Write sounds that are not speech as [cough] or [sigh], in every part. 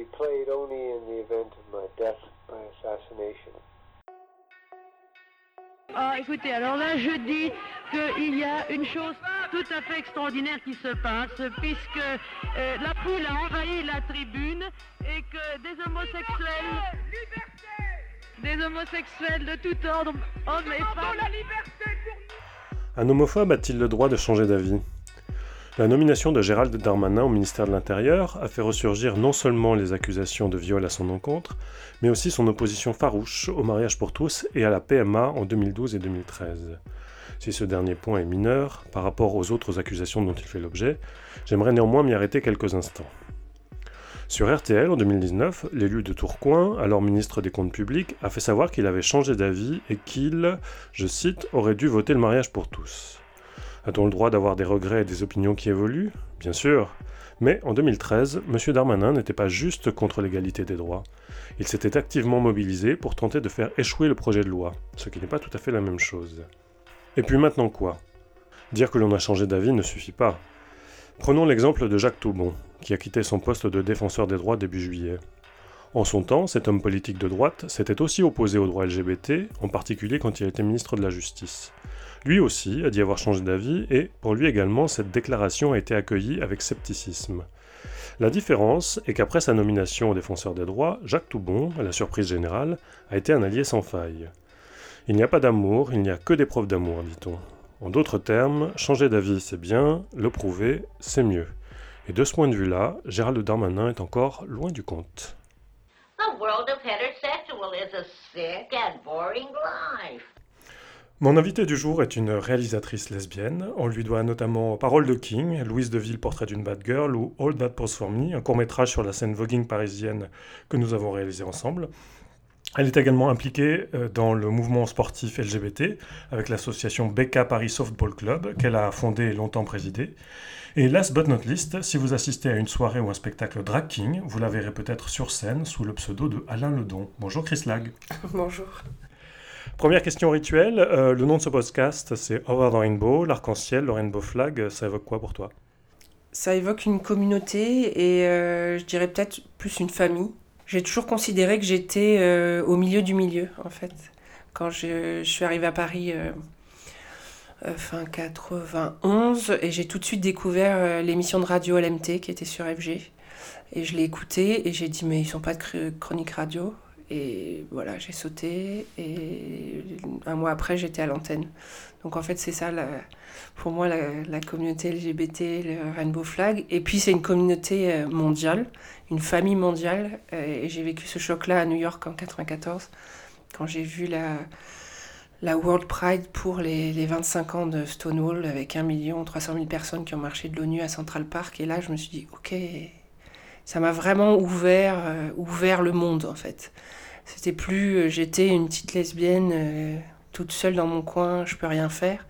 be played only in the event of my death by assassination. Ah, écoutez, alors là, je dis qu'il y a une chose tout à fait extraordinaire qui se passe, puisque euh, la foule a envahi la tribune et que des homosexuels, des homosexuels de tout ordre, hommes et femmes, Un homophobe a-t-il le droit de changer d'avis? La nomination de Gérald Darmanin au ministère de l'Intérieur a fait ressurgir non seulement les accusations de viol à son encontre, mais aussi son opposition farouche au mariage pour tous et à la PMA en 2012 et 2013. Si ce dernier point est mineur par rapport aux autres accusations dont il fait l'objet, j'aimerais néanmoins m'y arrêter quelques instants. Sur RTL en 2019, l'élu de Tourcoing, alors ministre des Comptes publics, a fait savoir qu'il avait changé d'avis et qu'il, je cite, aurait dû voter le mariage pour tous. A-t-on le droit d'avoir des regrets et des opinions qui évoluent Bien sûr. Mais en 2013, M. Darmanin n'était pas juste contre l'égalité des droits. Il s'était activement mobilisé pour tenter de faire échouer le projet de loi, ce qui n'est pas tout à fait la même chose. Et puis maintenant quoi? Dire que l'on a changé d'avis ne suffit pas. Prenons l'exemple de Jacques Toubon, qui a quitté son poste de défenseur des droits début juillet. En son temps, cet homme politique de droite s'était aussi opposé aux droits LGBT, en particulier quand il était ministre de la Justice. Lui aussi a dit avoir changé d'avis et, pour lui également, cette déclaration a été accueillie avec scepticisme. La différence est qu'après sa nomination au défenseur des droits, Jacques Toubon, à la surprise générale, a été un allié sans faille. Il n'y a pas d'amour, il n'y a que des preuves d'amour, dit-on. En d'autres termes, changer d'avis c'est bien, le prouver c'est mieux. Et de ce point de vue-là, Gérald Darmanin est encore loin du compte. The world of heterosexual is a sick and boring life. Mon invité du jour est une réalisatrice lesbienne. On lui doit notamment Parole de King, Louise Deville, Portrait d'une bad girl ou All That Pose for Me, un court-métrage sur la scène voguing parisienne que nous avons réalisé ensemble. Elle est également impliquée euh, dans le mouvement sportif LGBT avec l'association Becca Paris Softball Club qu'elle a fondée et longtemps présidée. Et last but not least, si vous assistez à une soirée ou un spectacle drag king, vous la verrez peut-être sur scène sous le pseudo de Alain Ledon. Bonjour Chris Lag. [laughs] Bonjour. Première question rituelle, euh, le nom de ce podcast c'est Over the Rainbow, l'arc-en-ciel, le rainbow flag, ça évoque quoi pour toi? Ça évoque une communauté et euh, je dirais peut-être plus une famille. J'ai toujours considéré que j'étais euh, au milieu du milieu en fait. Quand je, je suis arrivée à Paris fin 91 et j'ai tout de suite découvert euh, l'émission de radio LMT qui était sur FG. Et je l'ai écoutée et j'ai dit mais ils sont pas de chr- chronique radio. Et voilà, j'ai sauté et un mois après j'étais à l'antenne. Donc en fait c'est ça pour moi la, la communauté LGBT, le Rainbow Flag. Et puis c'est une communauté euh, mondiale, une famille mondiale. Euh, Et j'ai vécu ce choc-là à New York en 94 quand j'ai vu la, la World Pride pour les, les 25 ans de Stonewall avec 1 million 300 000 personnes qui ont marché de l'ONU à Central Park. Et là je me suis dit ok, ça m'a vraiment ouvert, euh, ouvert le monde en fait. C'était plus euh, j'étais une petite lesbienne euh, toute seule dans mon coin, je peux rien faire.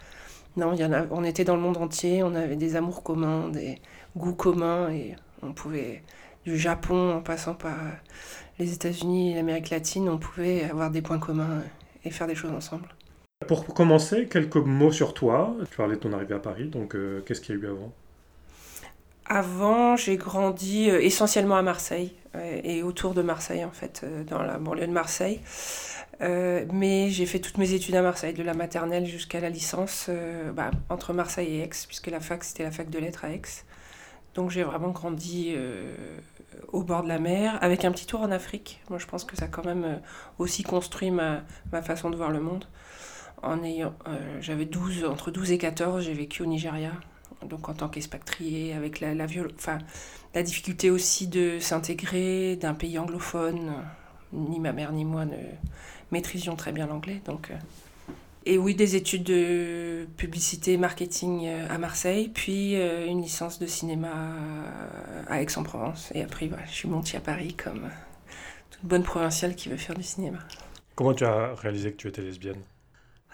Non, on était dans le monde entier, on avait des amours communs, des goûts communs et on pouvait, du Japon en passant par les États-Unis et l'Amérique latine, on pouvait avoir des points communs et faire des choses ensemble. Pour commencer, quelques mots sur toi. Tu parlais de ton arrivée à Paris, donc euh, qu'est-ce qu'il y a eu avant? Avant, j'ai grandi euh, essentiellement à Marseille euh, et autour de Marseille en fait, dans la banlieue de Marseille. Mais j'ai fait toutes mes études à Marseille, de la maternelle jusqu'à la licence, bah, entre Marseille et Aix, puisque la fac c'était la fac de lettres à Aix. Donc j'ai vraiment grandi au bord de la mer, avec un petit tour en Afrique. Moi je pense que ça a quand même aussi construit ma façon de voir le monde. En ayant, euh, j'avais 12, entre 12 et 14, j'ai vécu au Nigeria, donc en tant qu'expatrié, avec la, la, difficulté aussi de s'intégrer d'un pays anglophone. Ni ma mère ni moi ne maîtrisions très bien l'anglais. Donc, euh. Et oui, des études de publicité, marketing euh, à Marseille, puis une licence de cinéma à Aix-en-Provence. Et après, voilà, je suis montée à Paris comme toute bonne provinciale qui veut faire du cinéma. Comment tu as réalisé que tu étais lesbienne?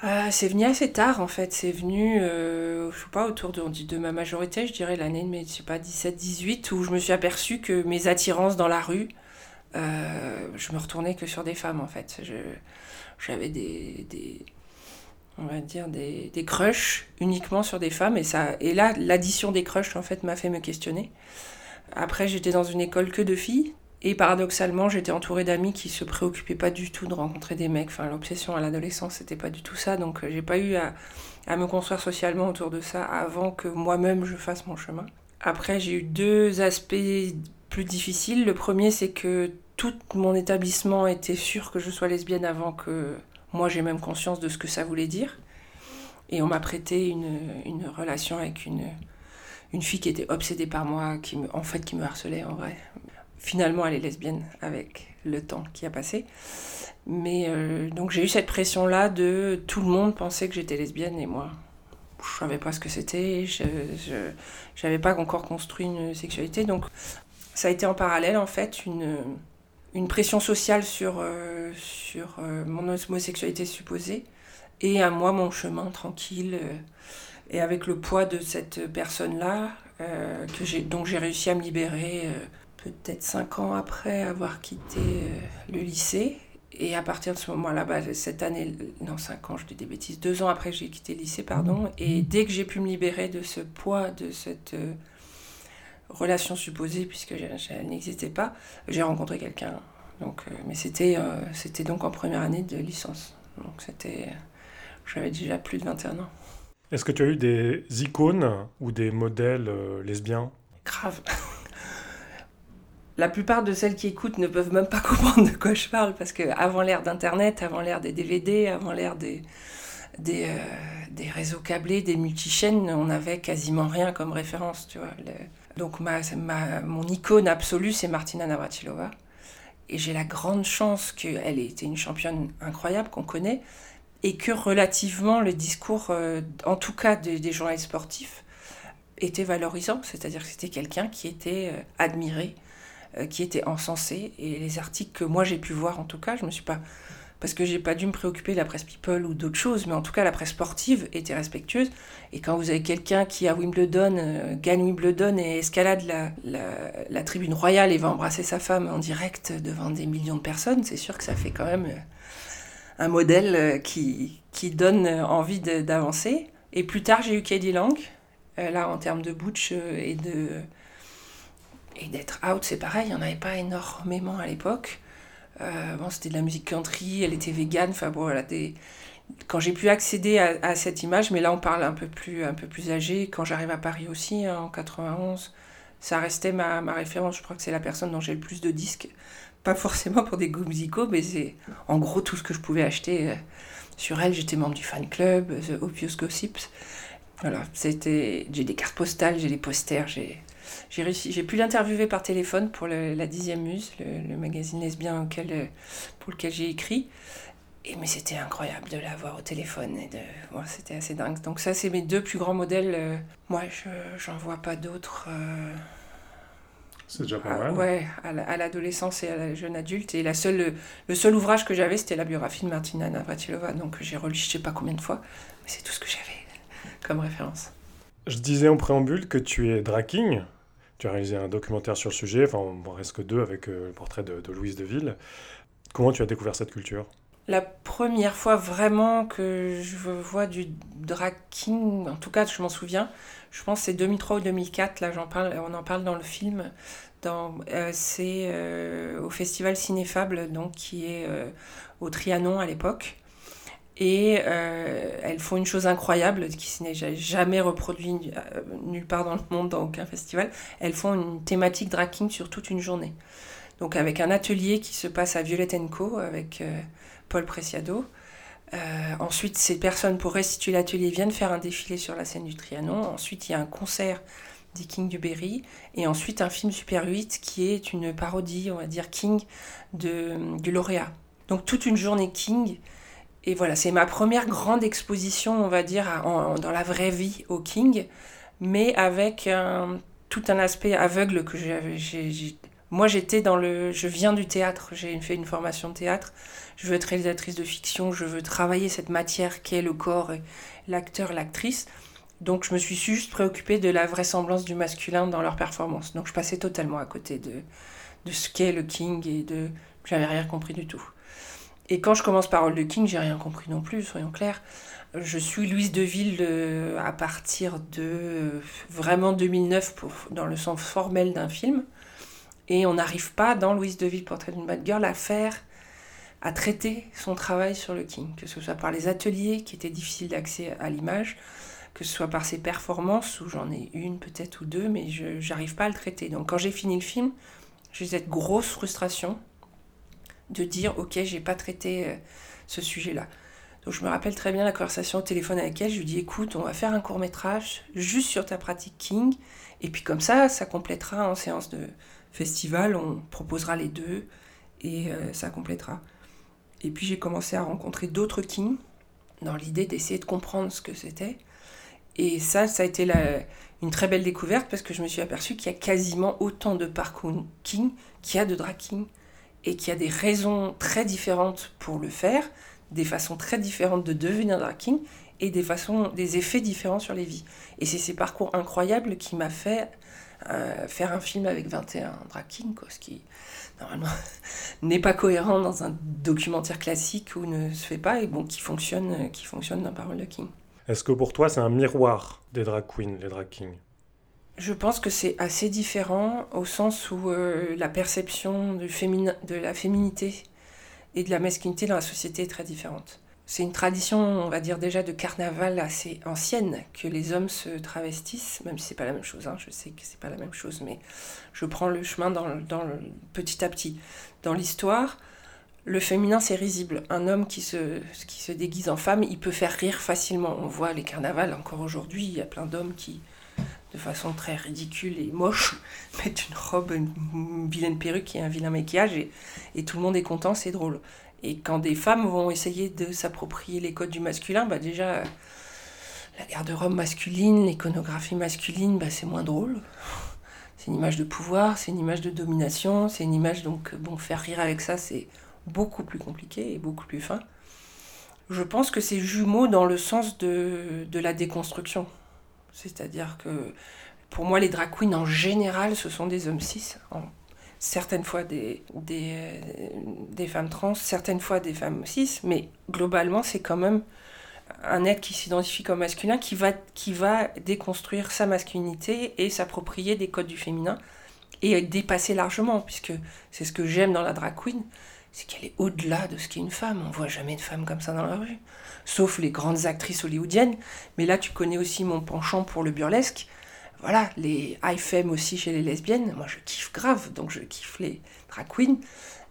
Euh, c'est venu assez tard en fait, c'est venu, euh, je sais pas, autour de, on dit de ma majorité, je dirais l'année de je sais pas, 17-18, où je me suis aperçue que mes attirances dans la rue, euh, je me retournais que sur des femmes en fait. J'avais des, des, on va dire, des, des crushs uniquement sur des femmes, et, ça, et là, l'addition des crushs en fait m'a fait me questionner. Après, j'étais dans une école que de filles, Et paradoxalement, j'étais entourée d'amis qui se préoccupaient pas du tout de rencontrer des mecs. Enfin, l'obsession à l'adolescence, c'était pas du tout ça. Donc, j'ai pas eu à, à, me construire socialement autour de ça avant que moi-même je fasse mon chemin. Après, j'ai eu deux aspects plus difficiles. Le premier, c'est que tout mon établissement était sûr que je sois lesbienne avant que moi j'ai même conscience de ce que ça voulait dire. Et on m'a prêté une, une, relation avec une, une fille qui était obsédée par moi, qui me, en fait qui me harcelait en vrai. Finalement, elle est lesbienne avec le temps qui a passé. Mais euh, donc j'ai eu cette pression-là de tout le monde pensait que j'étais lesbienne et moi, je savais pas ce que c'était, je n'avais pas encore construit une sexualité. Donc ça a été en parallèle en fait une, une pression sociale sur, euh, sur euh, mon homosexualité supposée et à moi mon chemin tranquille euh, et avec le poids de cette personne-là que j'ai j'ai réussi à me libérer peut-être cinq ans après avoir quitté le lycée et à partir de ce moment-là, bah, cette année, non, cinq ans, je dis des bêtises, deux ans après j'ai quitté le lycée, pardon, et dès que j'ai pu me libérer de ce poids, de cette euh, relation supposée, puisque elle n'existait pas, j'ai rencontré quelqu'un. Donc, euh, mais c'était, euh, c'était donc en première année de licence. Donc c'était, j'avais déjà plus de 21 ans. Est-ce que tu as eu des icônes ou des modèles lesbiens? Grave la plupart de celles qui écoutent ne peuvent même pas [laughs] comprendre de quoi je parle parce que avant l'ère d'internet, avant l'ère des DVD, avant l'ère des euh, des, réseaux câblés, des multichaînes, on n'avait quasiment rien comme référence, tu vois. Donc ma, mon icône absolue, c'est Martina Navratilova. Et j'ai la grande chance qu'elle ait été une championne incroyable qu'on connaît et que relativement le discours, euh, en tout cas des, journalistes sportifs, était valorisant. C'est-à-dire que c'était quelqu'un qui était euh, admiré, qui étaient encensés. Et les articles que moi j'ai pu voir, en tout cas, je me suis pas. Parce que j'ai pas dû me préoccuper de la presse people ou d'autres choses, mais en tout cas, la presse sportive était respectueuse. Et quand vous avez quelqu'un qui, à Wimbledon, euh, gagne Wimbledon et escalade la, la, tribune royale et va embrasser sa femme en direct devant des millions de personnes, c'est sûr que ça fait quand même euh, un modèle qui, qui donne envie d'avancer. Et plus tard, j'ai eu Katie Lang, là, en termes de butch et de et d'être out, c'est pareil, il n'y en avait pas énormément à l'époque. Euh, bon, c'était de la musique country, elle était végane, enfin bon, voilà, des... quand j'ai pu accéder à, cette image, mais là on parle un peu plus, un peu plus âgé, quand j'arrive à Paris aussi, hein, en 91, ça restait ma, ma référence, je crois que c'est la personne dont j'ai le plus de disques, pas forcément pour des goûts musicaux, mais c'est en gros tout ce que je pouvais acheter euh, sur elle, j'étais membre du fan club, The Obvious Gossips, voilà, c'était, j'ai des cartes postales, j'ai des posters, j'ai j'ai réussi, j'ai pu l'interviewer par téléphone pour la dixième muse, le, magazine lesbien auquel, euh, pour lequel j'ai écrit. Et, mais c'était incroyable de l'avoir au téléphone. Et de, c'était assez dingue. Donc ça, c'est mes deux plus grands modèles. Euh, moi, je j'en vois pas d'autres. Euh, c'est déjà pas mal. ouais, à l'adolescence et à la jeune adulte. Et la seule, le seul ouvrage que j'avais, c'était la biographie de Martina Navratilova. Donc j'ai relu je sais pas combien de fois. Mais c'est tout ce que j'avais comme référence. Je disais en préambule que tu es draking. Tu as réalisé un documentaire sur le sujet, enfin, on reste que deux avec euh, le portrait de, Louise Deville. Comment tu as découvert cette culture? La première fois vraiment que je vois du drag en tout cas, je m'en souviens, je pense c'est 2003 ou 2004, là j'en parle, on en parle dans le film. Euh, c'est euh, au festival Cinéfable, donc qui est au Trianon à l'époque. Et euh, elles font une chose incroyable qui n'est jamais reproduit euh, nulle part dans le monde, dans aucun festival. Elles font une thématique drag sur toute une journée. Donc avec un atelier qui se passe à Violette Co avec euh, Paul Preciado. ensuite, ces personnes, pour restituer l'atelier, viennent faire un défilé sur la scène du Trianon. Ensuite, il y a un concert des King du Berry. Et ensuite, un film Super 8 qui est une parodie, on va dire, King de, du lauréat. Donc toute une journée King et voilà, c'est ma première grande exposition, on va dire, dans la vraie vie au King, mais avec tout un aspect aveugle que j'avais. Moi, j'étais dans le. Je viens du théâtre, j'ai fait une formation de théâtre. Je veux être réalisatrice de fiction, je veux travailler cette matière qu'est le corps, l'acteur, l'actrice. Donc, je me suis juste préoccupée de la vraisemblance du masculin dans leur performance. Donc, je passais totalement à côté de, de ce qu'est le King et de. J'avais rien compris du tout. Et quand je commence Parole de King, j'ai rien compris non plus, soyons clairs. Je suis Louise Deville euh, à partir de euh, vraiment 2009 pour, dans le sens formel d'un film. Et on n'arrive pas, dans Louise Deville, Portrait d'une bad girl, à faire, à traiter son travail sur le king, que ce soit par les ateliers qui étaient difficiles d'accès à l'image, que ce soit par ses performances, où j'en ai une peut-être ou deux, mais je n'arrive pas à le traiter. Donc quand j'ai fini le film, j'ai cette grosse frustration de dire, ok, j'ai pas traité euh, ce sujet-là. Donc je me rappelle très bien la conversation au téléphone avec elle. Je lui dis écoute, on va faire un court métrage juste sur ta pratique King. Et puis comme ça, ça complétera en séance de festival. On proposera les deux et euh, ça complétera. Et puis j'ai commencé à rencontrer d'autres Kings dans l'idée d'essayer de comprendre ce que c'était. Et ça, ça a été une très belle découverte parce que je me suis aperçue qu'il y a quasiment autant de parcours King qu'il y a de drag King et qu'il y a des raisons très différentes pour le faire des façons très différentes de devenir drag king et des façons, des effets différents sur les vies. Et c'est ces parcours incroyables qui m'a fait euh, faire un film avec 21 drag kings, ce qui normalement [laughs] n'est pas cohérent dans un documentaire classique ou ne se fait pas et bon qui fonctionne, qui fonctionne dans Parole de King. Est-ce que pour toi c'est un miroir des drag queens, les drag kings? Je pense que c'est assez différent au sens où euh, la perception de la féminité et de la masculinité dans la société est très différente. C'est une tradition, on va dire déjà, de carnaval assez ancienne que les hommes se travestissent, même si c'est pas la même chose. Hein, je sais que c'est pas la même chose, mais je prends le chemin dans, dans petit à petit. Dans l'histoire, le féminin c'est risible. Un homme qui se, qui se déguise en femme, il peut faire rire facilement. On voit les carnavals encore aujourd'hui, il y a plein d'hommes qui, de façon très ridicule et moche, [laughs] mettent une robe, une, vilaine perruque et un vilain maquillage et, et tout le monde est content, c'est drôle. Et quand des femmes vont essayer de s'approprier les codes du masculin, bah déjà, la garde-robe masculine, l'iconographie masculine, bah c'est moins drôle. C'est une image de pouvoir, c'est une image de domination, c'est une image donc, bon, faire rire avec ça, c'est beaucoup plus compliqué et beaucoup plus fin. Je pense que c'est jumeau dans le sens de, de la déconstruction. C'est-à-dire que pour moi, les drag queens en général, ce sont des hommes cis. certaines fois des, femmes trans, certaines fois des femmes cis, mais globalement, c'est quand même un être qui s'identifie comme masculin qui va, qui va déconstruire sa masculinité et s'approprier des codes du féminin et dépasser largement, puisque c'est ce que j'aime dans la drag queen, c'est qu'elle est au-delà de ce qu'est une femme. On voit jamais de femme comme ça dans la rue, sauf les grandes actrices hollywoodiennes. Mais là, tu connais aussi mon penchant pour le burlesque. Voilà, les high femmes aussi chez les lesbiennes. Moi, je kiffe grave, donc je kiffe les drag queens.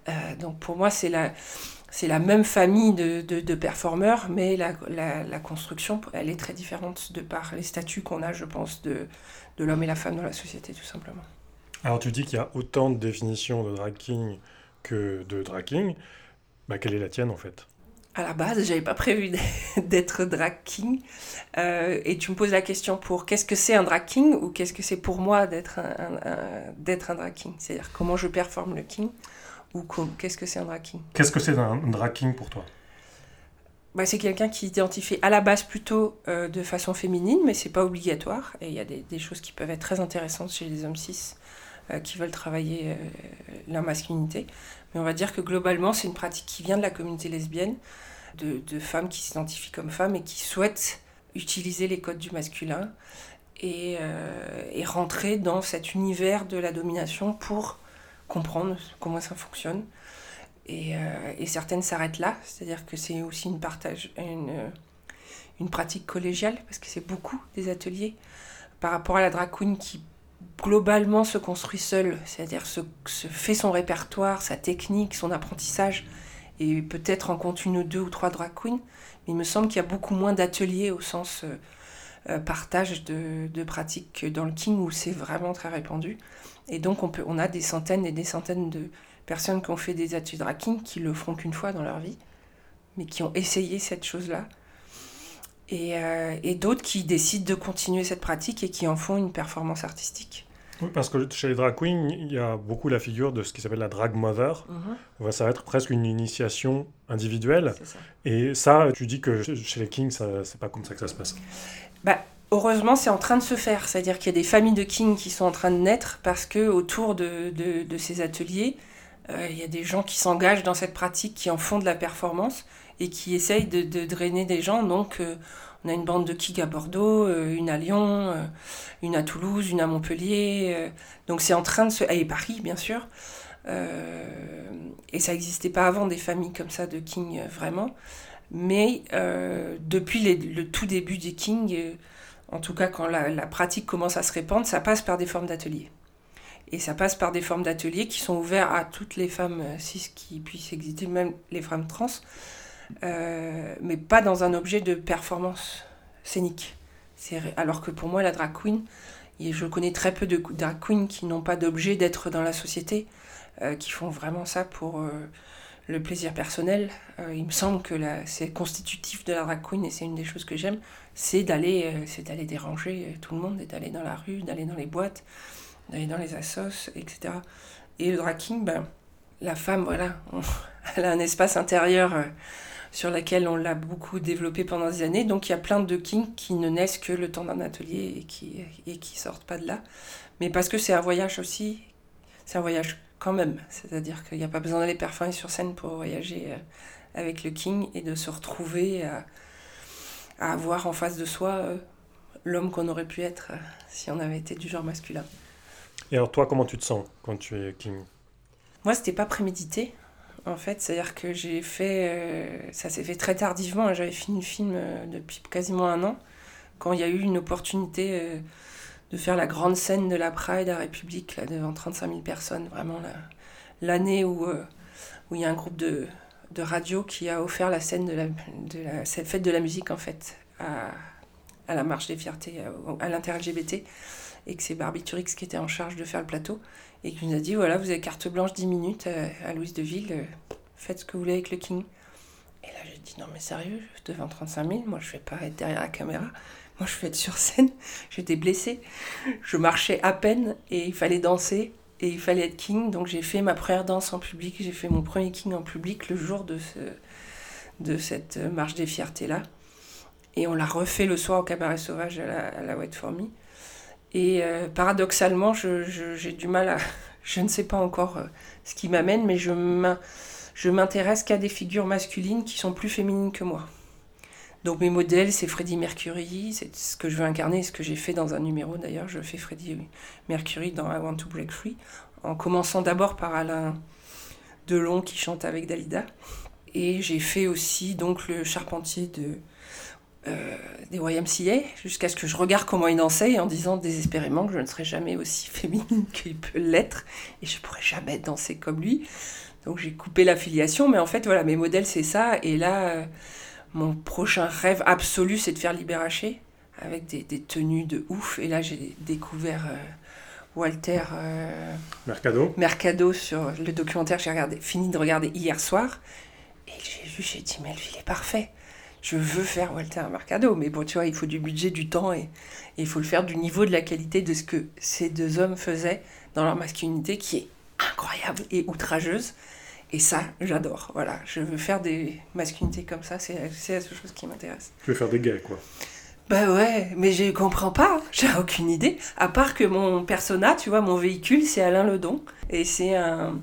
Euh, donc pour moi, c'est la, c'est la même famille de, de, performeurs, mais la, la, construction, elle est très différente de par les statuts qu'on a, je pense, de, de l'homme et la femme dans la société, tout simplement. Alors tu dis qu'il y a autant de définitions de drag king que de drag king, bah, quelle est la tienne en fait? À la base, j'avais pas prévu d'être [laughs] drag king. Euh, et tu me poses la question pour qu'est-ce que c'est un drag king ou qu'est-ce que c'est pour moi d'être un, d'être un drag king C'est-à-dire comment je performe le king ou qu'est-ce que c'est un drag king Qu'est-ce que c'est un drag king pour toi? Bah, c'est quelqu'un qui s'identifie à la base plutôt euh, de façon féminine, mais c'est pas obligatoire. Et il y a des, des, choses qui peuvent être très intéressantes chez les hommes cis qui veulent travailler euh, leur masculinité. Mais on va dire que globalement, c'est une pratique qui vient de la communauté lesbienne, de, femmes qui s'identifient comme femmes et qui souhaitent utiliser les codes du masculin et, euh, rentrer dans cet univers de la domination pour comprendre comment ça fonctionne. Et, certaines s'arrêtent là, c'est-à-dire que c'est aussi une, partage, une, pratique collégiale, parce que c'est beaucoup des ateliers par rapport à la drag qui globalement se construit seul, c'est-à-dire se, fait son répertoire, sa technique, son apprentissage, et peut-être en compte une ou deux ou trois drag queens, mais il me semble qu'il y a beaucoup moins d'ateliers au sens euh, euh, partage de, pratiques que dans le King où c'est vraiment très répandu. Et donc on, peut, on a des centaines et des centaines de personnes qui ont fait des ateliers drag king qui le feront qu'une fois dans leur vie, mais qui ont essayé cette chose-là euh, et, d'autres qui décident de continuer cette pratique et qui en font une performance artistique. Oui, parce que chez les drag queens, il y a beaucoup la figure de ce qui s'appelle la drag mother. Mhm. Ça va être presque une initiation individuelle. Et ça, tu dis que chez les kings, c'est pas comme ça que ça se passe. Bah, heureusement, c'est en train de se faire. C'est-à-dire qu'il y a des familles de kings qui sont en train de naître parce que autour de, de, de ces ateliers, Euh, il y a des gens qui s'engagent dans cette pratique, qui en font de la performance et qui essayent de, de drainer des gens. Donc, euh, on a une bande de Kig à Bordeaux, euh, une à Lyon, une à Toulouse, une à Montpellier. donc, c'est en train de se. Et Paris, bien sûr. et ça n'existait pas avant des familles comme ça de King, vraiment. Mais depuis le tout début des King, en tout cas quand la, la pratique commence à se répandre, ça passe par des formes d'ateliers. Et ça passe par des formes d'ateliers qui sont ouverts à toutes les femmes euh, cis qui puissent exister, même les femmes trans, euh, mais pas dans un objet de performance scénique. Alors que pour moi, la drag queen, et je connais très peu de drag queens qui n'ont pas d'objet d'être dans la société, euh, qui font vraiment ça pour le plaisir personnel. il me semble que c'est constitutif de la drag queen et c'est une des choses que j'aime, c'est d'aller, c'est déranger tout le monde d'aller dans la rue, d'aller dans les boîtes, d'aller dans les assos, etc. Et le drag ben, la femme, voilà, [laughs] elle a un espace intérieur euh, sur lequel on l'a beaucoup développé pendant des années. Donc il y a plein de kings qui ne naissent que le temps d'un atelier et qui, et qui sortent pas de là. Mais parce que c'est un voyage aussi, c'est un voyage quand même. C'est-à-dire qu'il n'y a pas besoin d'aller performer sur scène pour voyager euh, avec le king et de se retrouver à, à avoir en face de soi euh, l'homme qu'on aurait pu être si on avait été du genre masculin. Et alors toi, comment tu te sens quand tu es king? Moi, c'était pas prémédité. En fait, c'est-à-dire que j'ai fait, euh, ça s'est fait très tardivement. J'avais fini le film euh, depuis quasiment un an, quand il y a eu une opportunité euh, de faire la grande scène de la Pride à République là, devant 35 000 personnes. Vraiment l'année où où il y a un groupe de, de radio qui a offert la scène de la, de la cette fête de la musique en fait à, à la marche des fiertés à, à l'inter-LGBT et que c'est Barbie Turix qui était en charge de faire le plateau et qui nous a dit voilà, vous avez carte blanche 10 minutes euh, à, Louise de Ville, euh, faites ce que vous voulez avec le King. Et là, j'ai dit non, mais sérieux, devant 35 000, moi je vais pas être derrière la caméra, moi je vais être sur scène. [laughs] J'étais blessée, je marchais à peine et il fallait danser et il fallait être King. Donc j'ai fait ma première danse en public, j'ai fait mon premier King en public le jour de, ce, de cette marche des fiertés là. Et on l'a refait le soir au cabaret sauvage à la, à la For Me. Et euh, paradoxalement, j'ai du mal à... [laughs] Je ne sais pas encore euh, ce qui m'amène, mais je m'intéresse qu'à des figures masculines qui sont plus féminines que moi. Donc mes modèles, c'est Freddie Mercury, c'est ce que je veux incarner, ce que j'ai fait dans un numéro d'ailleurs. Je fais Freddie Mercury dans I Want to Break Free, en commençant d'abord par Alain Delon qui chante avec Dalida. Et j'ai fait aussi donc le charpentier de des YMCA jusqu'à ce que je regarde comment il dansait en disant désespérément que je ne serai jamais aussi [laughs] féminine qu'il peut l'être et je pourrais jamais danser comme lui. Donc j'ai coupé l'affiliation, mais en fait voilà, mes modèles c'est ça. Et là, euh, mon prochain rêve absolu c'est de faire Libéraché avec des, des, tenues de ouf. Et là j'ai découvert euh, Walter Mercado. Mercado sur le documentaire que j'ai regardé, fini de regarder hier soir. Et j'ai vu, j'ai dit mais lui il est parfait je veux faire Walter Mercado. Mais bon, tu vois, il faut du budget, du temps et, il faut le faire du niveau de la qualité de ce que ces deux hommes faisaient dans leur masculinité qui est incroyable et outrageuse. Et ça, j'adore. Voilà, je veux faire des masculinités comme ça, c'est la seule chose qui m'intéresse. Tu veux faire des gays, quoi. Bah ouais, mais je comprends pas, j'ai aucune idée. À part que mon persona, tu vois, mon véhicule, c'est Alain Ledon. Et c'est un,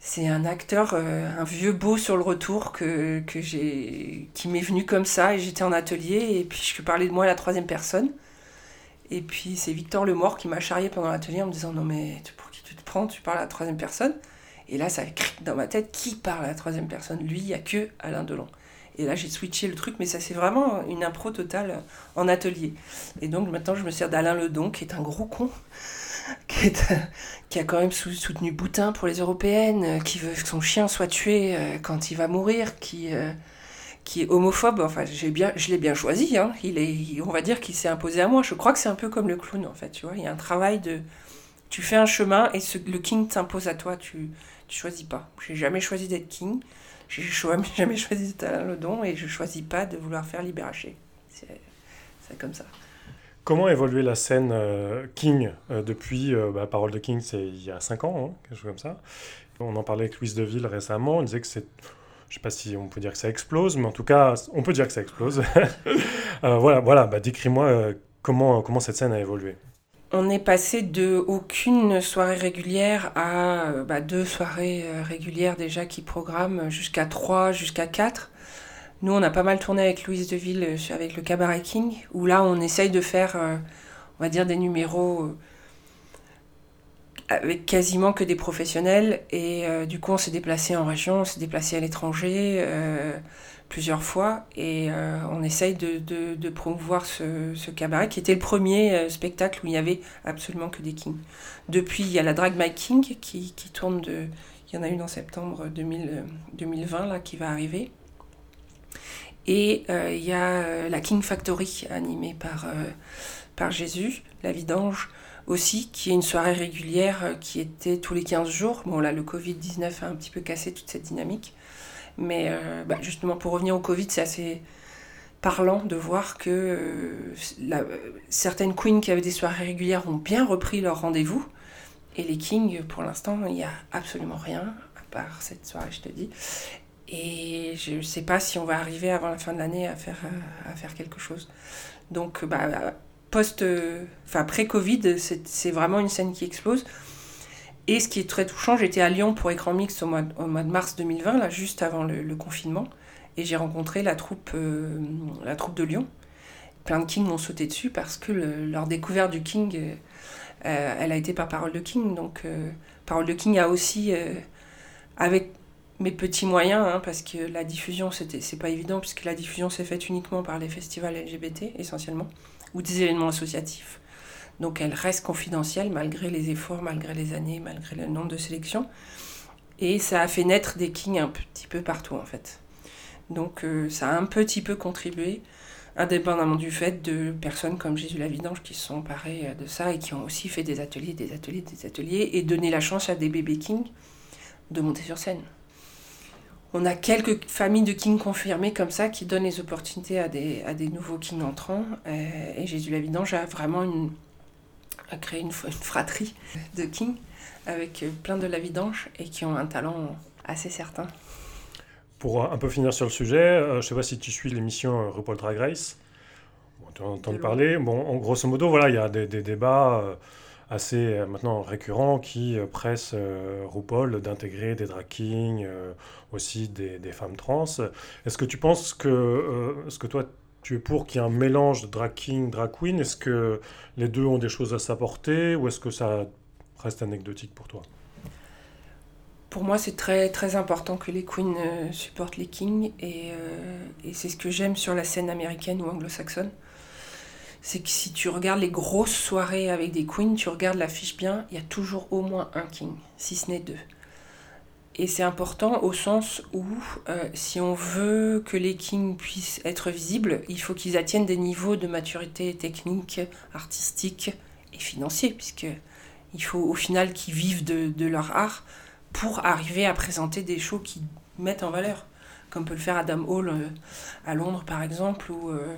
c'est un acteur, euh, un vieux beau sur le retour que, que j'ai, qui m'est venu comme ça et j'étais en atelier et puis je parlais de moi à la troisième personne. Et puis c'est Victor Lemort qui m'a charrié pendant l'atelier en me disant non mais pour qui tu te prends, tu parles à la troisième personne. Et là ça cric dans ma tête, qui parle à la troisième personne? Lui, il n'y a que Alain Delon. Et là j'ai switché le truc, mais ça c'est vraiment une impro totale en atelier. Et donc maintenant je me sers d'Alain Ledon qui est un gros con [laughs] qui, a quand même soutenu Boutin pour les européennes, euh, qui veut que son chien soit tué euh, quand il va mourir, qui, euh, qui est homophobe. Enfin, j'ai bien, je l'ai bien choisi. Hein. Il est, on va dire qu'il s'est imposé à moi. Je crois que c'est un peu comme le clown, en fait. Tu vois, il y a un travail de. Tu fais un chemin et le king t'impose à toi. Tu, tu choisis pas. J'ai jamais choisi d'être king. J'ai [laughs] jamais choisi d'être Alain Ledon et je choisis pas de vouloir faire Libéraché. C'est comme ça. Comment a évolué la scène euh, King euh, depuis, euh, bah, Parole de King, c'est il y a 5 ans, hein, quelque chose comme ça. On en parlait avec Louise Deville récemment, on disait que c'est... Je sais pas si on peut dire que ça explose, mais en tout cas, on peut dire que ça explose. [laughs] voilà, voilà bah, décris-moi comment, comment cette scène a évolué. on est passé de aucune soirée régulière à bah, deux soirées régulières déjà qui programment jusqu'à trois, jusqu'à quatre. Nous, on a pas mal tourné avec Louise Deville avec le Cabaret King, où là, on essaye de faire, on va dire, des numéros avec quasiment que des professionnels. Et euh, du coup, on s'est déplacé en région, on s'est déplacé à l'étranger euh, plusieurs fois. Et euh, on essaye de, de, promouvoir ce, ce, cabaret qui était le premier spectacle où il n'y avait absolument que des kings. Depuis, il y a la Drag My King qui, qui tourne de. Il y en a une en septembre 2000, 2020 là, qui va arriver. Et il y a la King Factory animée par, par Jésus, la vidange aussi, qui est une soirée régulière euh, qui était tous les 15 jours. Bon, là, le Covid-19 a un petit peu cassé toute cette dynamique. Mais euh, bah, justement, pour revenir au Covid, c'est assez parlant de voir que euh, certaines queens qui avaient des soirées régulières ont bien repris leur rendez-vous. Et les kings, pour l'instant, il n'y a absolument rien, à part cette soirée, je te dis. Et je ne sais pas si on va arriver avant la fin de l'année à faire, à faire quelque chose. Donc, bah, post, euh, enfin pré-Covid, c'est vraiment une scène qui explose. Et ce qui est très touchant, j'étais à Lyon pour Écran Mix au mois, au mois de mars 2020, là, juste avant le, confinement, et j'ai rencontré la troupe, euh, la troupe de Lyon. Plein de Kings m'ont sauté dessus parce que leur découverte du King, euh, elle a été par Parole de King. Donc, Parole de King a aussi, avec mes petits moyens, hein, parce que la diffusion, c'est pas évident, puisque la diffusion s'est faite uniquement par les festivals LGBT, essentiellement ou des événements associatifs. Donc elle reste confidentielle malgré les efforts, malgré les années, malgré le nombre de sélections. Et ça a fait naître des kings un petit peu partout en fait. Donc euh, ça a un petit peu contribué, indépendamment du fait de personnes comme Jésus Lavidange qui se sont emparées euh, de ça et qui ont aussi fait des ateliers, des ateliers, des ateliers et donné la chance à des bébés kings de monter sur scène. On a quelques familles de kings confirmées comme ça qui donnent les opportunités à des, à des nouveaux kings entrants. Euh, et Jésus la Vidange a vraiment une, a créé une, fratrie de kings avec plein de la vidange et qui ont un talent assez certain. Pour un peu finir sur le sujet, euh, je ne sais pas si tu suis l'émission euh, RuPaul Drag Race. tu as entendu parler. Bon, en grosso modo, voilà, il y a des, des débats assez euh, maintenant récurrent qui euh, presse euh, RuPaul d'intégrer des drag kings, aussi des, femmes trans. Est-ce que tu penses que, ce que toi tu es pour qu'il y ait un mélange de drag king, drag queen? Est-ce que les deux ont des choses à s'apporter ou est-ce que ça reste anecdotique pour toi? Pour moi, c'est très, très important que les queens supportent les kings et c'est ce que j'aime sur la scène américaine ou anglo-saxonne c'est que si tu regardes les grosses soirées avec des queens, tu regardes l'affiche bien, il y a toujours au moins un king, si ce n'est deux. Et c'est important au sens où euh, si on veut que les kings puissent être visibles, il faut qu'ils atteignent des niveaux de maturité technique, artistique et financier, puisque il faut au final qu'ils vivent de, leur art pour arriver à présenter des shows qui mettent en valeur, comme peut le faire Adam Hall euh, à Londres par exemple, ou euh,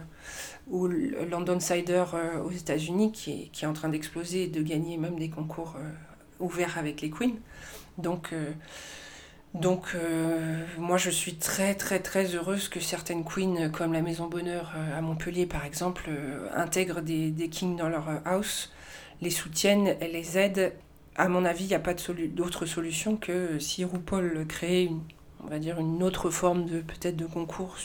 ou London Cider euh, aux États-Unis qui est, qui est en train d'exploser et de gagner même des concours euh, ouverts avec les queens. Donc, euh, donc moi je suis très très très heureuse que certaines queens comme la Maison Bonheur à Montpellier par exemple intègrent des, des kings dans leur house, les soutiennent, les aident. À mon avis, il n'y a pas d'autre solution que si RuPaul crée une, on va dire une autre forme de peut-être de concours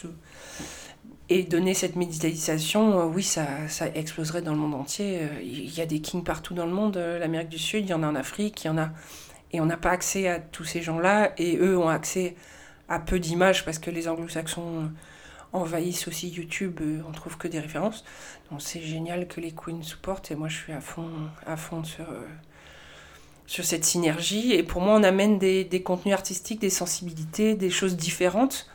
et donner cette médiatisation, euh, oui, ça, ça exploserait dans le monde entier. Euh, il y a des kings partout dans le monde, euh, l'Amérique du Sud, il y en a en Afrique, il y en a. Et on n'a pas accès à tous ces gens-là, et eux ont accès à peu d'images parce que les anglo-saxons envahissent aussi YouTube, on trouve que des références. Donc c'est génial que les queens supportent, et moi je suis à fond, à fond sur, sur cette synergie. Et pour moi, on amène des, des contenus artistiques, des sensibilités, des choses différentes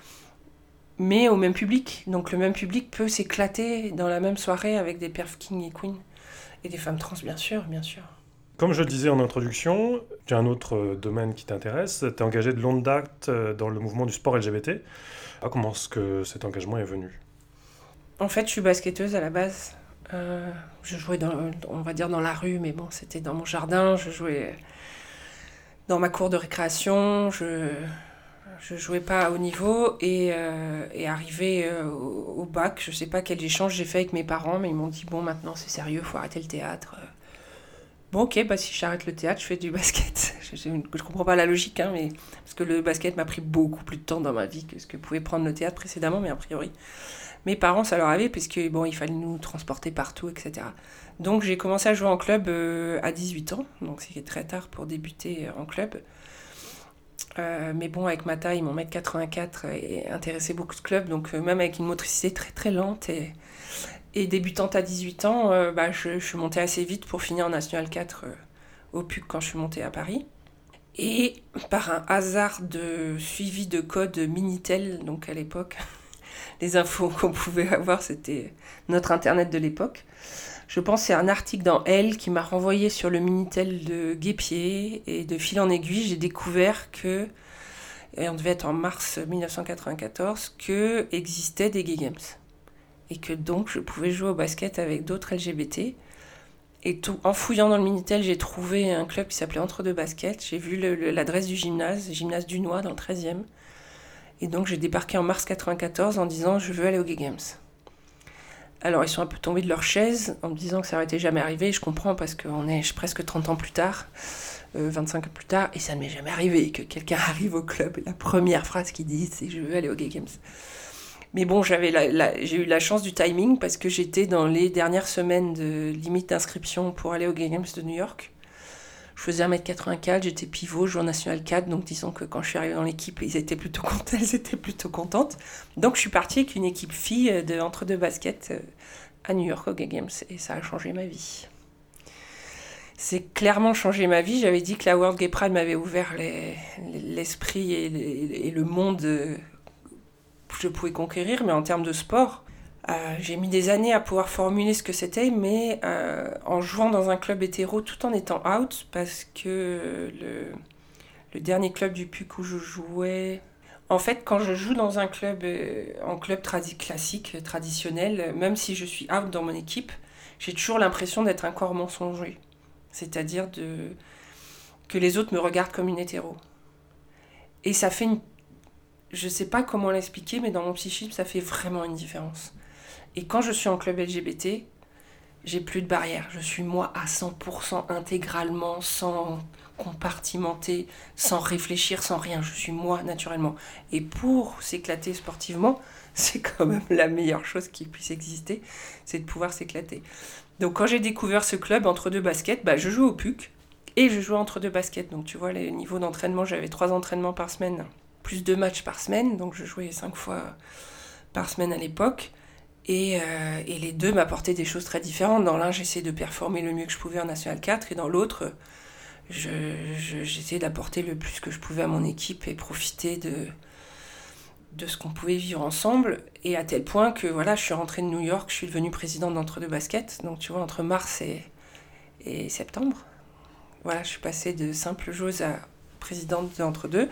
mais au même public. Donc le même public peut s'éclater dans la même soirée avec des perfs king et queen. Et des femmes trans, bien sûr, bien sûr. Comme je le disais en introduction, tu as un autre euh, domaine qui t'intéresse. Tu es engagé de longue date euh, dans le mouvement du sport LGBT. Ah, comment est-ce que cet engagement est venu? En fait, je suis basketteuse à la base. Euh, je jouais, dans, on va dire, dans la rue, mais bon, c'était dans mon jardin. Je jouais dans ma cour de récréation. Je, je jouais pas haut niveau et, euh, arrivé euh, au, bac, je sais pas quel échange j'ai fait avec mes parents, mais ils m'ont dit bon maintenant c'est sérieux, faut arrêter le théâtre. Bon, ok, bah si j'arrête le théâtre, je fais du basket. [laughs] je, ne comprends pas la logique, hein, mais parce que le basket m'a pris beaucoup plus de temps dans ma vie que ce que pouvait prendre le théâtre précédemment, mais a priori, mes parents, ça leur avait, puisque bon, il fallait nous transporter partout, etc. Donc j'ai commencé à jouer en club euh, à 18 ans, donc c'était très tard pour débuter en club. Euh, mais bon, avec ma taille, mon mètre 84 et intéressé beaucoup de clubs, donc euh, même avec une motricité très très lente et, débutante à 18 ans, euh, bah, je, suis montée assez vite pour finir en National 4 au PUC quand je suis montée à Paris. Et par un hasard de suivi de code Minitel, donc à l'époque, [laughs] les infos qu'on pouvait avoir, c'était notre internet de l'époque. Je pense c'est un article dans Elle qui m'a renvoyé sur le Minitel de Guépier et de fil en aiguille, j'ai découvert que, et on devait être en mars 1994, que existaient des gay games. Et que donc je pouvais jouer au basket avec d'autres LGBT. Et tout, en fouillant dans le Minitel, j'ai trouvé un club qui s'appelait Entre deux baskets. J'ai vu l'adresse du gymnase, gymnase du Noix dans le 13e. Et donc j'ai débarqué en mars 94 en disant je veux aller aux Gay Games. Alors ils sont un peu tombés de leur chaise en me disant que ça n'aurait jamais arrivé. Je comprends parce qu'on est presque 30 ans plus tard, 25 euh, ans plus tard, et ça ne m'est jamais arrivé que quelqu'un [laughs] arrive au club la première phrase qu'il dit c'est je veux aller au Gay Games. Mais bon, j'avais j'ai eu la chance du timing parce que j'étais dans les dernières semaines de limite d'inscription pour aller au Gay Games de New York. Je faisais 1m84, j'étais pivot, en National 4, donc disons que quand je suis arrivée dans l'équipe, ils étaient plutôt contents, [laughs] elles étaient plutôt contentes. Donc je suis partie avec une équipe fille de entre deux baskets euh, à New York au Gay Games et ça a changé ma vie. C'est clairement changé ma vie. J'avais dit que la World Gay Pride m'avait ouvert l'esprit et, et, le monde euh, que je pouvais conquérir, mais en termes de sport, euh, j'ai mis des années à pouvoir formuler ce que c'était, mais euh, en jouant dans un club hétéro tout en étant out, parce que le, dernier club du PUC où je jouais. En fait, quand je joue dans un club, euh, en club classique, traditionnel, même si je suis out dans mon équipe, j'ai toujours l'impression d'être un corps mensonger. C'est-à-dire que les autres me regardent comme une hétéro. Et ça fait une. Je sais pas comment l'expliquer, mais dans mon psychisme, ça fait vraiment une différence. Et quand je suis en club LGBT, j'ai plus de barrières. Je suis moi à 100% intégralement, sans compartimenter, sans réfléchir, sans rien. Je suis moi naturellement. Et pour s'éclater sportivement, [laughs] c'est quand même la meilleure chose qui puisse exister, c'est de pouvoir s'éclater. Donc quand j'ai découvert ce club entre deux baskets, bah, je joue au PUC et je joue entre deux baskets. Donc tu vois, les niveaux d'entraînement, j'avais trois entraînements par semaine, plus deux matchs par semaine. Donc je jouais cinq fois par semaine à l'époque. Euh, et, les deux m'apportaient des choses très différentes. Dans l'un, j'essayais de performer le mieux que je pouvais en National 4, et dans l'autre, j'essayais d'apporter le plus que je pouvais à mon équipe et profiter de, de ce qu'on pouvait vivre ensemble. Et à tel point que voilà, je suis rentrée de New York, je suis devenue présidente d'Entre deux baskets. Donc tu vois, entre mars et, et septembre. Voilà, je suis passée de simple joueuse à présidente d'Entre deux.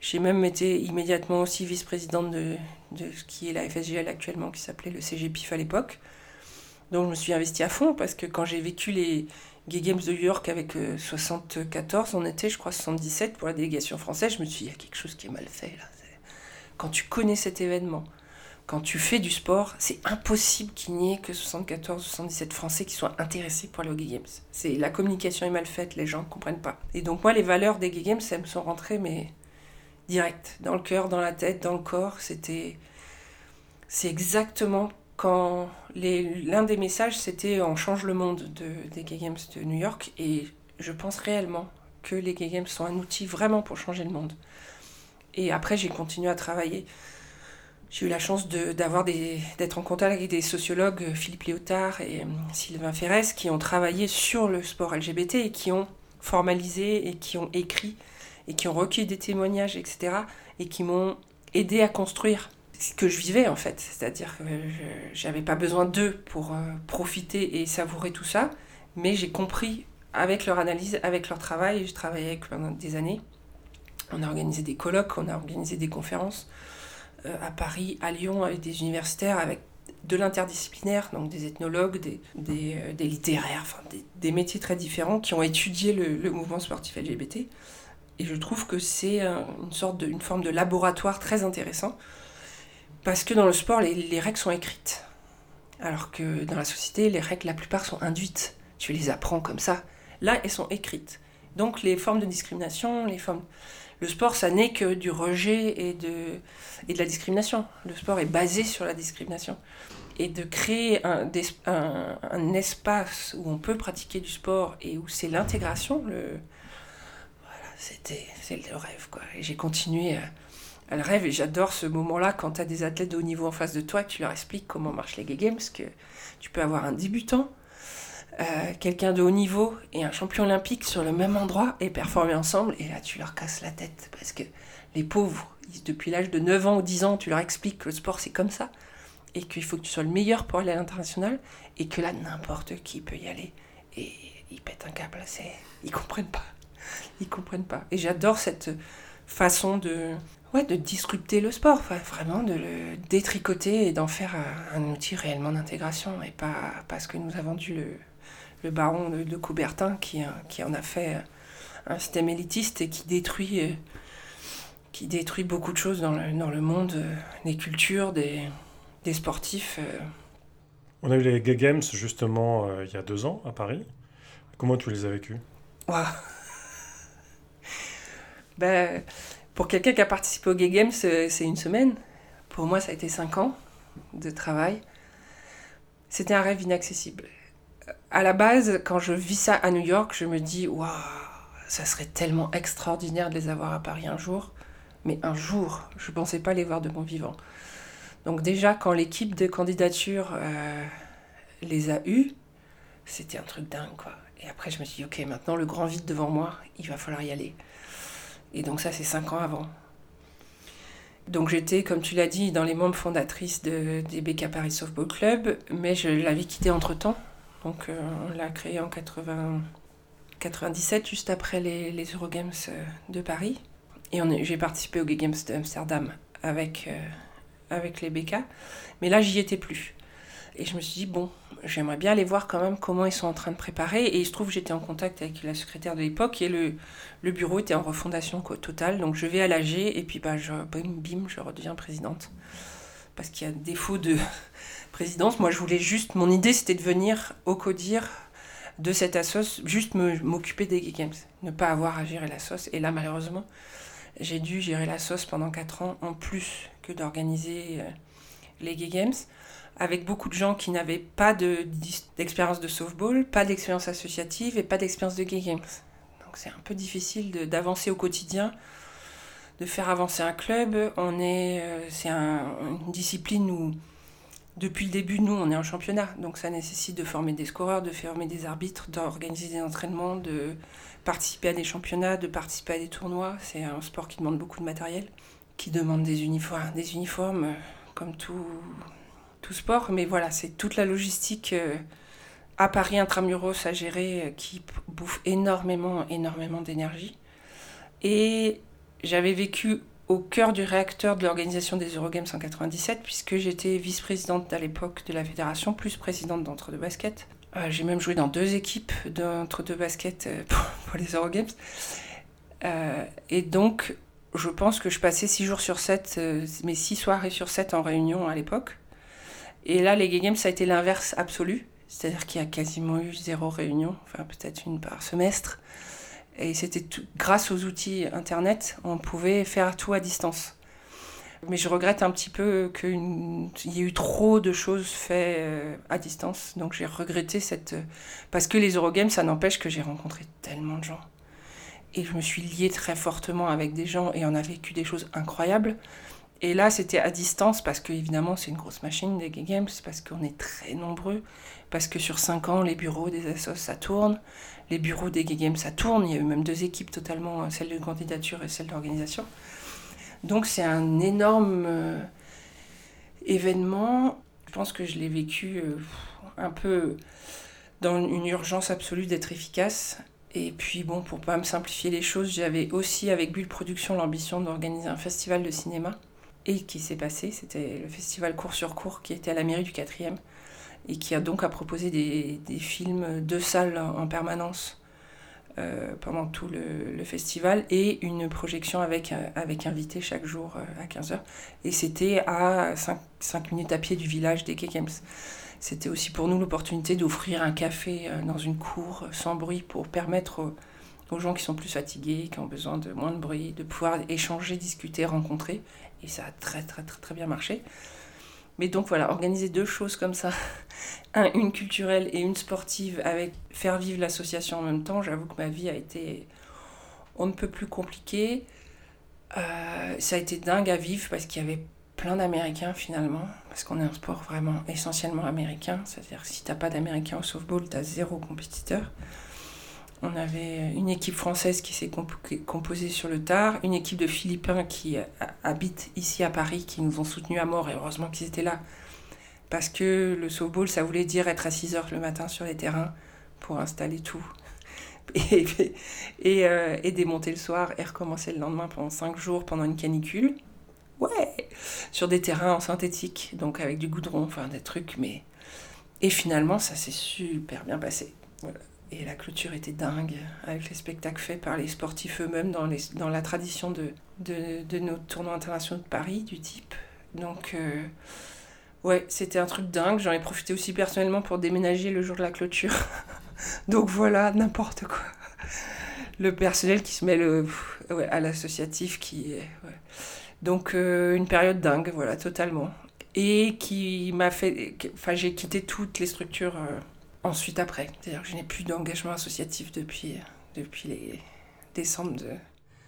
J'ai même été immédiatement aussi vice-présidente de, de ce qui est la FSGL actuellement, qui s'appelait le CGPIF à l'époque. Donc je me suis investie à fond parce que quand j'ai vécu les Gay Games de New York avec 74, euh, on était je crois 77 pour la délégation française, je me suis dit il y a quelque chose qui est mal fait là. Quand tu connais cet événement, quand tu fais du sport, c'est impossible qu'il n'y ait que 74 ou 77 Français qui soient intéressés pour les Gay Games. La communication est mal faite, les gens ne comprennent pas. Et donc moi les valeurs des Gay Games, elles me sont rentrées mais direct, dans le cœur, dans la tête, dans le corps. C'était. C'est exactement quand. L'un des messages, c'était On change le monde de, des Gay Games de New York. Et je pense réellement que les Gay Games sont un outil vraiment pour changer le monde. Et après, j'ai continué à travailler. J'ai eu la chance d'être en contact avec des sociologues, Philippe Léotard et euh, Sylvain Ferrès, qui ont travaillé sur le sport LGBT et qui ont formalisé et qui ont écrit et qui ont recueilli des témoignages, etc. et qui m'ont aidé à construire ce que je vivais en fait. C'est-à-dire que j'avais pas besoin d'eux pour euh, profiter et savourer tout ça, mais j'ai compris avec leur analyse, avec leur travail, je travaillais avec pendant des années. On a organisé des colloques, on a organisé des conférences euh, à Paris, à Lyon, avec des universitaires, avec de l'interdisciplinaire, donc des ethnologues, des, euh, littéraires, enfin des, métiers très différents qui ont étudié le mouvement sportif LGBT. Et je trouve que c'est une sorte de, une forme de laboratoire très intéressant. Parce que dans le sport, les, règles sont écrites. Alors que dans la société, les règles, la plupart sont induites. Tu les apprends comme ça. Là, elles sont écrites. Donc les formes de discrimination, les formes... Le sport, ça n'est que du rejet et de, et de la discrimination. Le sport est basé sur la discrimination. Et de créer un, un, un espace où on peut pratiquer du sport et où c'est l'intégration, le... c'était le rêve. Quoi. Et j'ai continué à, le rêve et j'adore ce moment-là quand tu as des athlètes de haut niveau en face de toi, tu leur expliques comment marchent les Games, que tu peux avoir un débutant euh, quelqu'un de haut niveau et un champion olympique sur le même endroit et performer ensemble. Et là, tu leur casses la tête parce que les pauvres, depuis l'âge de 9 ans ou 10 ans, tu leur expliques que le sport c'est comme ça et qu'il faut que tu sois le meilleur pour aller à l'international et que là, n'importe qui peut y aller. Et ils pètent un câble, ils comprennent pas. Ils comprennent pas. Et j'adore cette façon de, ouais, de disrupter le sport, enfin, vraiment de le détricoter et d'en faire un, outil réellement d'intégration et pas, pas ce que nous a vendu le, le baron de, Coubertin qui, qui, en a fait un système élitiste et qui détruit, euh, qui détruit beaucoup de choses dans le, dans le monde, euh, des cultures, des, des sportifs. Euh. On a eu les Gay Games justement il y a deux ans à Paris. Comment tu les as vécus? Ben, Pour quelqu'un qui a participé aux Gay Games, c'est une semaine. Pour moi, ça a été cinq ans de travail. C'était un rêve inaccessible à la base, quand je vis ça à New York, je me dis, waouh, ça serait tellement extraordinaire de les avoir à Paris un jour. Mais un jour, je ne pensais pas les voir de mon vivant. Donc déjà, quand l'équipe de candidature euh, les a eus, c'était un truc dingue, quoi. Et après, je me suis dit, ok, maintenant, le grand vide devant moi, il va falloir y aller. Et donc ça, c'est cinq ans avant. Donc j'étais, comme tu l'as dit, dans les membres fondatrices de, des BK Paris Softball Club, mais je l'avais quitté entre-temps donc euh, on l'a créé en 80, 97, juste après les, les Eurogames euh, de Paris. Et j'ai participé aux Games d'Amsterdam avec, euh, avec les BK. Mais là, j'y étais plus. Et je me suis dit, bon, j'aimerais bien aller voir quand même comment ils sont en train de préparer. Et il se trouve que j'étais en contact avec la secrétaire de l'époque et le, le, bureau était en refondation totale. Donc je vais à l'AG et puis bah, je, bim, bim, je redeviens présidente. Parce qu'il y a défaut de, [laughs] présidence. Moi, je voulais juste. Mon idée, c'était de venir au CODIR de cette assos, juste m'occuper des Gay Games, ne pas avoir à gérer la sauce. Et là, malheureusement, j'ai dû gérer la sauce pendant 4 ans, en plus que d'organiser euh, les Gay Games, avec beaucoup de gens qui n'avaient pas d'expérience de, softball, pas d'expérience associative et pas d'expérience de Gay Games. Donc c'est un peu difficile d'avancer au quotidien, de faire avancer un club. On est, euh, c'est une discipline où depuis le début, nous, on est en championnat, donc ça nécessite de former des scoreurs, de former des arbitres, d'organiser des entraînements, de participer à des championnats, de participer à des tournois. C'est un sport qui demande beaucoup de matériel, qui demande des uniformes, des uniformes euh, comme tout, tout sport. Mais voilà, c'est toute la logistique euh, à Paris intramuros à gérer euh, qui bouffe énormément, énormément d'énergie. Et j'avais vécu au cœur du réacteur de l'organisation des Eurogames en 97, puisque j'étais vice-présidente à l'époque de la fédération, plus présidente d'entre-deux basket. Euh, j'ai même joué dans deux équipes d'entre-deux basket euh, [laughs] pour, les Eurogames. Euh, et donc, je pense que je passais six jours sur 7, mes six soirées sur 7 en réunion à l'époque. Et là, les Games, ça a été l'inverse absolu. C'est-à-dire qu'il y a quasiment eu zéro réunion, enfin peut-être une par semestre. Et c'était grâce aux outils Internet, on pouvait faire tout à distance. Mais je regrette un petit peu qu'il y ait eu trop de choses faites euh, à distance. Donc j'ai regretté cette... Parce que les Eurogames, ça n'empêche que j'ai rencontré tellement de gens. Et je me suis liée très fortement avec des gens et on a vécu des choses incroyables. Et là, c'était à distance parce que, évidemment, c'est une grosse machine des Gay Games, parce qu'on est très nombreux, parce que sur 5 ans, les bureaux des assos, ça tourne, les bureaux des Gay Games, ça tourne, il y a eu même deux équipes totalement, celle de candidature et celle d'organisation. Donc, c'est un énorme euh, événement. Je pense que je l'ai vécu euh, un peu dans une urgence absolue d'être efficace. Et puis bon, pour pas me simplifier les choses, j'avais aussi avec Bulle Production l'ambition d'organiser un festival de cinéma et qui s'est passé. C'était le festival Cours sur Cours qui était à la mairie du 4e et qui a donc à proposer des, films de salles en permanence euh, pendant tout le, festival et une projection avec, avec invité chaque jour euh, à 15h. Et c'était à 5, minutes à pied du village des Kekems, c'était aussi pour nous l'opportunité d'offrir un café euh, dans une cour sans bruit pour permettre aux gens qui sont plus fatigués, qui ont besoin de moins de bruit, de pouvoir échanger, discuter, rencontrer. Et ça a très très très très bien marché. Mais donc voilà, organiser deux choses comme ça, [laughs] un, une culturelle et une sportive, avec faire vivre l'association en même temps, j'avoue que ma vie a été on ne peut plus compliquée. Euh, ça a été dingue à vivre parce qu'il y avait plein d'Américains finalement, parce qu'on est un sport vraiment essentiellement américain, c'est-à-dire que si t'as pas d'Américains au softball, t'as zéro compétiteur. On avait une équipe française qui s'est comp- composée sur le tard, une équipe de Philippins qui euh, habitent ici à Paris, qui nous ont soutenus à mort, et heureusement qu'ils étaient là. Parce que le softball, ça voulait dire être à 6 heures le matin sur les terrains pour installer tout. [laughs] Euh, et démonter le soir et recommencer le lendemain pendant 5 jours pendant une canicule. Ouais Sur des terrains en synthétique, donc avec du goudron, enfin des trucs, mais. Et finalement, ça s'est super bien passé. Et la clôture était dingue, avec les spectacles faits par les sportifs eux-mêmes dans, les, dans la tradition de, de, de, nos tournois internationaux de Paris, du type. Donc, euh, ouais, c'était un truc dingue. J'en ai profité aussi personnellement pour déménager le jour de la clôture. [laughs] Donc voilà, n'importe quoi. Le personnel qui se met le, ouais, à l'associatif qui est. Donc, euh, une période dingue, voilà, totalement. Et qui m'a fait. Enfin, j'ai quitté toutes les structures. Euh, ensuite après. C'est-à-dire que je n'ai plus d'engagement associatif depuis, depuis les décembre de.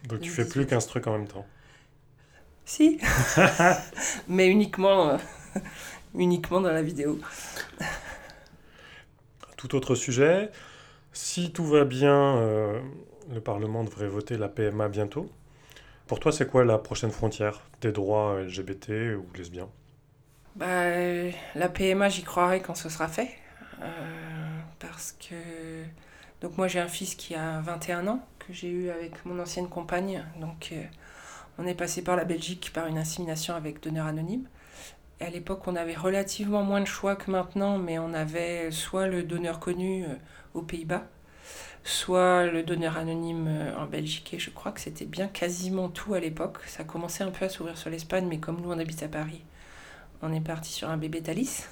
Donc tu fais plus 15 trucs en même temps Si [laughs] Mais uniquement, euh, [laughs] uniquement dans la vidéo. [laughs] Tout autre sujet. Si tout va bien, euh, le Parlement devrait voter la PMA bientôt. Pour toi, c'est quoi la prochaine frontière des droits LGBT ou lesbiens? Bah, La PMA, j'y croirai quand ce sera fait. Euh, parce que donc moi j'ai un fils qui a 21 ans que j'ai eu avec mon ancienne compagne. Donc euh, on est passé par la Belgique par une insémination avec donneur anonyme. Et à l'époque on avait relativement moins de choix que maintenant mais on avait soit le donneur connu euh, aux Pays-Bas soit le donneur anonyme en Belgique. Et je crois que c'était bien quasiment tout à l'époque. Ça commençait un peu à s'ouvrir sur l'Espagne mais comme nous on habite à Paris on est parti sur un bébé Thalys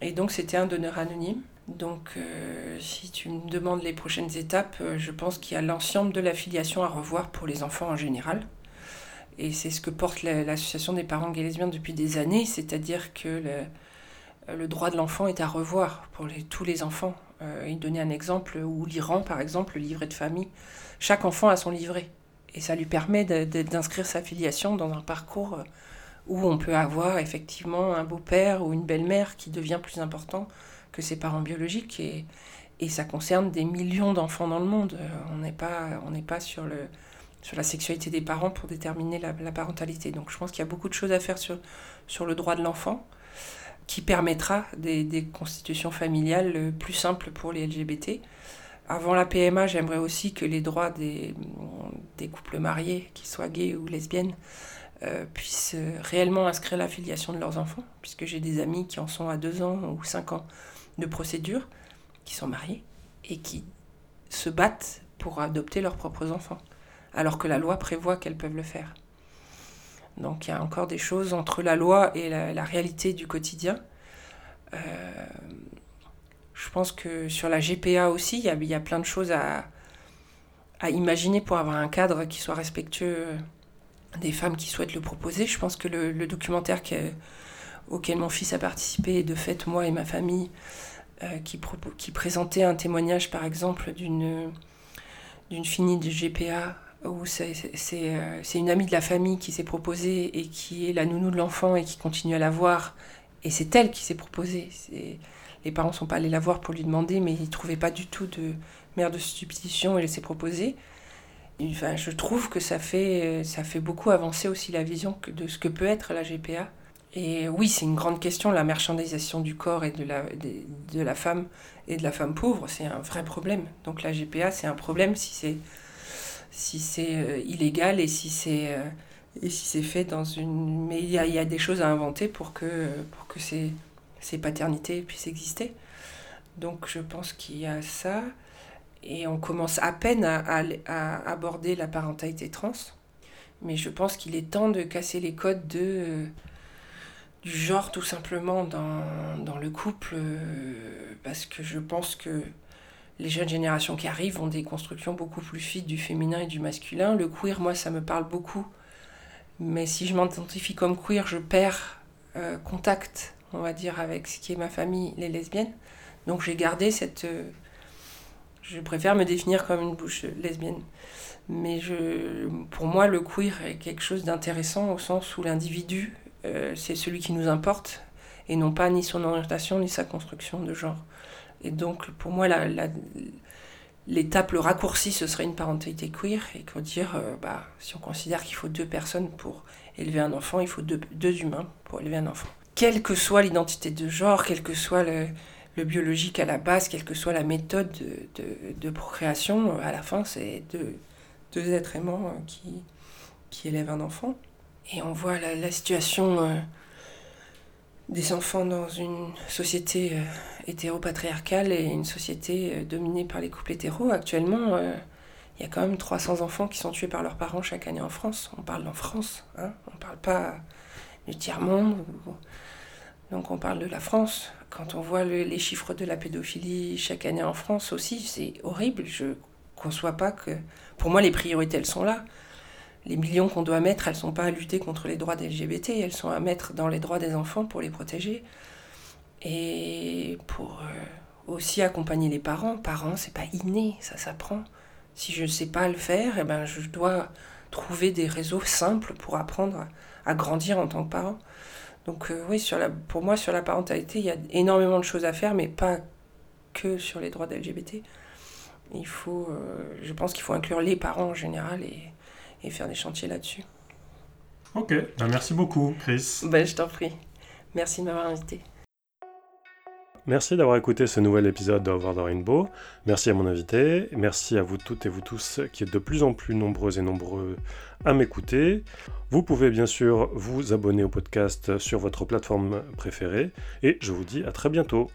et donc c'était un donneur anonyme. Donc euh, si tu me demandes les prochaines étapes, euh, je pense qu'il y a l'ensemble de l'affiliation à revoir pour les enfants en général. Et c'est ce que porte l'association des parents gays lesbiens depuis des années, c'est-à-dire que le, droit de l'enfant est à revoir pour tous les enfants. Euh, il donnait un exemple où l'Iran, par exemple, le livret de famille, chaque enfant a son livret. Et ça lui permet d'inscrire sa filiation dans un parcours où on peut avoir effectivement un beau-père ou une belle-mère qui devient plus important que ses parents biologiques et, ça concerne des millions d'enfants dans le monde. On n'est pas, on n'est pas sur, la sexualité des parents pour déterminer la, parentalité. Donc je pense qu'il y a beaucoup de choses à faire sur, le droit de l'enfant qui permettra des, des constitutions familiales plus simples pour les LGBT. Avant la PMA, j'aimerais aussi que les droits des, des couples mariés, qu'ils soient gays ou lesbiennes, euh, puissent réellement inscrire la filiation de leurs enfants, puisque j'ai des amis qui en sont à 2 ans ou 5 ans de procédure, qui sont mariés et qui se battent pour adopter leurs propres enfants, alors que la loi prévoit qu'elles peuvent le faire. Donc il y a encore des choses entre la loi et la, réalité du quotidien. Euh, je pense que sur la GPA aussi, il y a, y a plein de choses à, à imaginer pour avoir un cadre qui soit respectueux des femmes qui souhaitent le proposer. Je pense que le, documentaire que, auquel mon fils a participé, de fait, moi et ma famille, euh, qui, qui, présentait un témoignage, par exemple, d'une d'une fille de GPA, où c'est euh, une amie de la famille qui s'est proposée et qui est la nounou de l'enfant et qui continue à la voir. Et c'est elle qui s'est proposée. Les parents ne sont pas allés la voir pour lui demander, mais ils ne trouvaient pas du tout de mère de substitution et elle s'est proposée. Je trouve que ça fait, ça fait beaucoup avancer aussi la vision de ce que peut être la GPA. Et oui, c'est une grande question, la marchandisation du corps et de la, de, la femme et de la femme pauvre, c'est un vrai problème. Donc la GPA, c'est un problème si c'est si c'est euh, illégal et si c'est euh, et si c'est fait dans une... Mais il y a, y a des choses à inventer pour que, pour que ces, ces paternités puissent exister. Donc je pense qu'il y a ça et on commence à peine à, aborder la parentalité trans. Mais je pense qu'il est temps de casser les codes de, du genre tout simplement dans, le couple, euh, parce que je pense que les jeunes générations qui arrivent ont des constructions beaucoup plus fines du féminin et du masculin. Le queer, moi, ça me parle beaucoup. Mais si je m'identifie comme queer, je perds euh, contact, on va dire, avec ce qui est ma famille, les lesbiennes. Donc j'ai gardé cette... Je préfère me définir comme une bouche lesbienne. Mais je, pour moi, le queer est quelque chose d'intéressant au sens où l'individu, euh, c'est celui qui nous importe, et non pas ni son orientation, ni sa construction de genre. Et donc, pour moi, l'étape, le raccourci, ce serait une parentalité queer. Et que dire, euh, bah, si on considère qu'il faut deux personnes pour élever un enfant, il faut deux, humains pour élever un enfant. Quelle que soit l'identité de genre, quel que soit le, biologique à la base, quelle que soit la méthode de, procréation, à la fin, c'est deux, êtres aimants euh, qui, élèvent un enfant. Et on voit la, situation. Euh, des enfants dans une société euh, hétéro-patriarcale et une société euh, dominée par les couples hétéros. Actuellement, euh, il y a quand même 300 enfants qui sont tués par leurs parents chaque année en France. On parle en France, hein on ne parle pas du tiers-monde. Donc on parle de la France. Quand on voit les chiffres de la pédophilie chaque année en France aussi, c'est horrible. Je conçois pas que... Pour moi, les priorités, elles sont là les millions qu'on doit mettre, elles sont pas à lutter contre les droits des LGBT, elles sont à mettre dans les droits des enfants pour les protéger et pour euh, aussi accompagner les parents. Parents, c'est pas inné, ça s'apprend. Si je ne sais pas le faire, eh ben, je dois trouver des réseaux simples pour apprendre à, grandir en tant que parent. Donc euh, oui, sur la, pour moi, sur la parentalité, il y a énormément de choses à faire, mais pas que sur les droits des LGBT. Il faut, euh, je pense qu'il faut inclure les parents en général et, et faire des chantiers là-dessus. Ok, ben, merci beaucoup Chris. Ben, je t'en prie. Merci de m'avoir invité. Merci d'avoir écouté ce nouvel épisode d'Over the Rainbow. Merci à mon invité. Merci à vous toutes et vous tous qui êtes de plus en plus nombreux et nombreux à m'écouter. Vous pouvez bien sûr vous abonner au podcast sur votre plateforme préférée. Et je vous dis à très bientôt.